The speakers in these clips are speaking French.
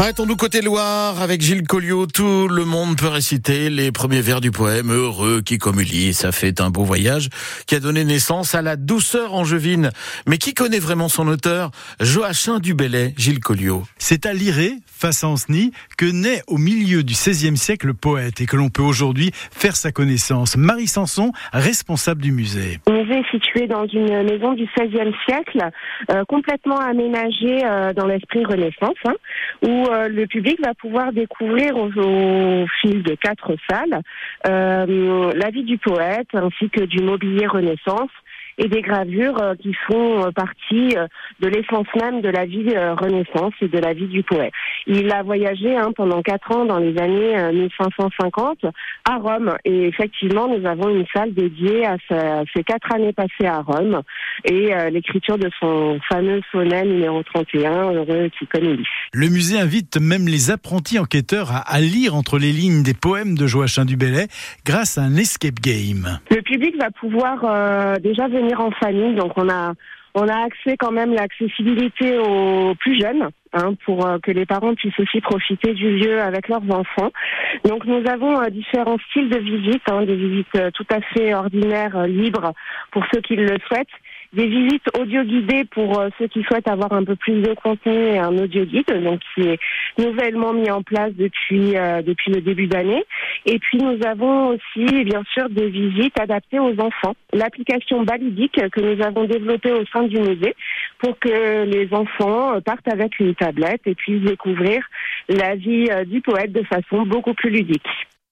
Arrêtons-nous côté Loire avec Gilles Colliot. Tout le monde peut réciter les premiers vers du poème Heureux qui comme Ulysse a fait un beau voyage qui a donné naissance à la douceur angevine. Mais qui connaît vraiment son auteur? Joachim du Gilles Colliot. C'est à Liré, face à Ancenis, que naît au milieu du XVIe siècle le poète et que l'on peut aujourd'hui faire sa connaissance. Marie Sanson, responsable du musée. Le musée est situé dans une maison du XVIe siècle, euh, complètement aménagée euh, dans l'esprit Renaissance, hein, où euh, le public va pouvoir découvrir au, fil de quatre salles euh, la vie du poète ainsi que du mobilier Renaissance et des gravures euh, qui font partie de l'essence même de la vie Renaissance et de la vie du poète. Il a voyagé hein, pendant quatre ans dans les années 1550 à Rome. Et effectivement nous avons une salle dédiée à ces quatre années passées à Rome. Et l'écriture de son fameux sonnet numéro 31, Heureux qui connaît Le musée invite même les apprentis enquêteurs à, lire entre les lignes des poèmes de Joachim du Bellay grâce à un escape game. Le public va pouvoir déjà venir en famille, donc on a on a accès quand même l'accessibilité aux plus jeunes hein, pour euh, que les parents puissent aussi profiter du lieu avec leurs enfants. Donc nous avons euh, différents styles de visites, hein, des visites euh, tout à fait ordinaires, libres pour ceux qui le souhaitent, des visites audio guidées pour euh, ceux qui souhaitent avoir un peu plus de contenu et un audio guide, donc qui est nouvellement mis en place depuis euh, depuis le début d'année. Et puis nous avons aussi bien sûr des visites adaptées aux enfants. L'application Balidique que nous avons développée au sein du musée pour que les enfants partent avec une tablette et puissent découvrir la vie euh, du poète de façon beaucoup plus ludique.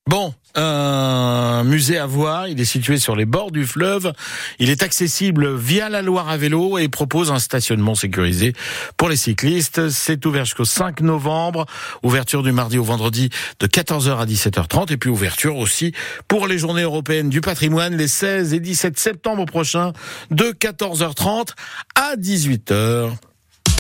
Bon, un musée à voir, il est situé sur les bords du fleuve, il est accessible via la Loire à vélo et propose un stationnement sécurisé pour les cyclistes. C'est ouvert jusqu'au 5 novembre, ouverture du mardi au vendredi de 14h à 17h30 et puis ouverture aussi pour les journées européennes du patrimoine les 16 et 17 septembre prochains de 14h30 à 18h.